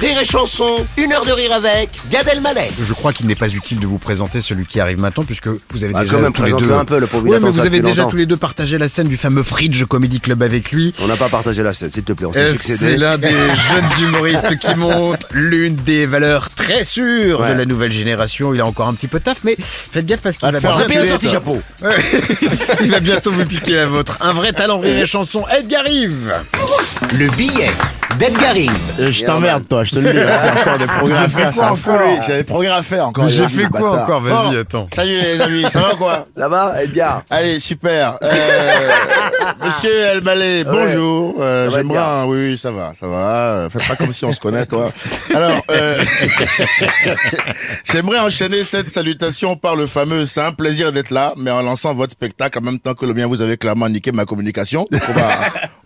Rire et Chanson, une heure de rire avec Gad Elmaleh. Je crois qu'il n'est pas utile de vous présenter celui qui arrive maintenant puisque vous avez Bah, déjà quand même, tous les deux un peu, le pauvre, il Ouais, attend mais vous avez déjà longtemps. tous les deux partagé la scène du fameux Fridge Comedy Club avec lui. On n'a pas partagé la scène, s'il te plaît, on s'est Euh, succédé. C'est l'un des jeunes humoristes qui montre l'une des valeurs très sûres Ouais. de la nouvelle génération. Il a encore un petit peu de taf, mais faites gaffe parce qu'il va, Faut bientôt-. Ouais. il va bientôt vous piquer la vôtre. Un vrai talent rire et chanson, Edgar Rive. Le billet d'Edgar Rive. Euh, je t'emmerde, toi, je te le dis. Il y a encore des progrès à faire. J'ai des progrès à faire encore. J'ai fait quoi bâtard. encore Vas-y, Bon, attends. Salut les amis, ça va quoi Ça va, Edgar Allez, super. Euh, monsieur Elmaleh, bonjour. Euh, J'aimerais, Edgar un- oui, oui, ça va, ça va. Euh, Faites pas comme si on se connaît, toi. Alors, euh, j'aimerais enchaîner cette salutation par le fameux c'est un plaisir d'être là, mais en lançant votre spectacle en même temps que le mien, vous avez clairement niqué ma communication. Donc on va,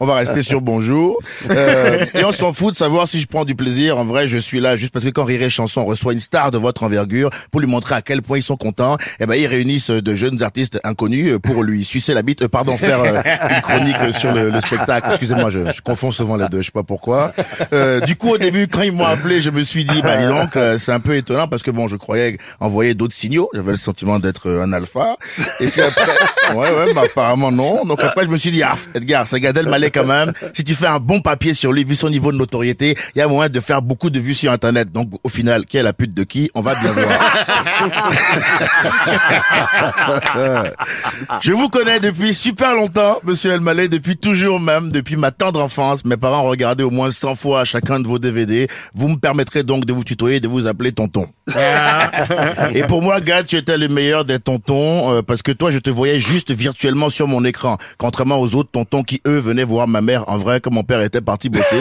on va rester sur bonjour. Euh, et on s'en fout de savoir si je prends du plaisir. En vrai, je suis là juste parce que quand Rire et Chanson reçoit une star de votre envergure pour lui montrer à quel point ils sont contents, eh ben ils réunissent de jeunes artistes inconnus pour lui sucer la bite, euh, pardon, faire euh, une chronique sur le, le spectacle. Excusez-moi, je, confonds souvent les deux, je sais pas pourquoi. Euh, du coup, au début, quand ils m'ont appelé, je me suis dit, bah dis donc, euh, c'est un peu étonnant parce que bon, je croyais envoyer d'autres signaux. J'avais le sentiment d'être euh, un alpha. Et puis après, ouais, ouais, bah, apparemment non. Donc après, je me suis dit, ah, Edgar, c'est Gad Elmaleh quand même. Si tu fais un bon papier sur lui, vu son niveau de notoriété, il y a moyen de faire beaucoup de vues sur Internet. Donc au final, qui est la pute de qui On va bien voir. Je vous connais depuis super longtemps, monsieur Elmaleh, depuis toujours même, depuis ma tendre enfance. Mes parents regardé au moins 100 fois chacun de vos DVD. Vous me permettrez donc de vous tutoyer et de vous appeler tonton. et pour moi, Gad, tu étais le meilleur des tontons, euh, parce que toi, je te voyais juste virtuellement sur mon écran, contrairement aux autres tontons qui, eux, venaient voir ma mère en vrai, comme mon père était parti bosser.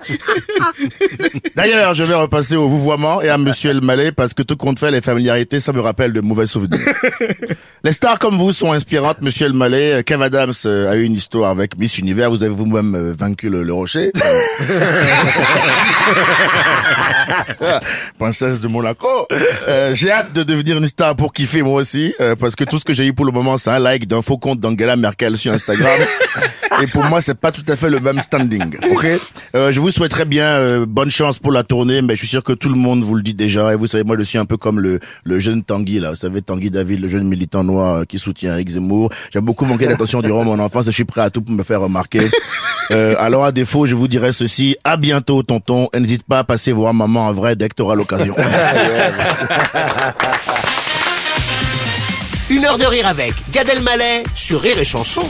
D'ailleurs, je vais repasser au vouvoiement et à Monsieur Elmaleh parce que tout compte fait, les familiarités, ça me rappelle de mauvais souvenirs. les stars comme vous sont inspirantes, Monsieur Elmaleh. Kev Adams euh, a eu une histoire avec Miss Univers. Vous avez vous-même euh, vaincu le, le rocher. Princesse de Monaco. Euh, j'ai hâte de devenir une star pour kiffer moi aussi, euh, parce que tout ce que j'ai eu pour le moment, c'est un like d'un faux compte d'Angela Merkel sur Instagram. Et pour moi, c'est pas tout à fait le même standing. Ok? Euh, je vous souhaiterais bien euh, bonne chance pour la tournée, mais je suis sûr que tout le monde vous le dit déjà. Et vous savez, moi, je suis un peu comme le, le jeune Tanguy là. Vous savez, Tanguy David, le jeune militant noir euh, qui soutient Eric Zemmour. J'ai beaucoup manqué d'attention durant mon enfance. et Je suis prêt à tout pour me faire remarquer. Euh, alors à défaut, je vous dirais ceci. À bientôt, tonton. Et n'hésite pas à passer voir maman en vrai dès que t'auras l'occasion. Une heure de rire avec Gad Elmaleh sur Rire et Chanson.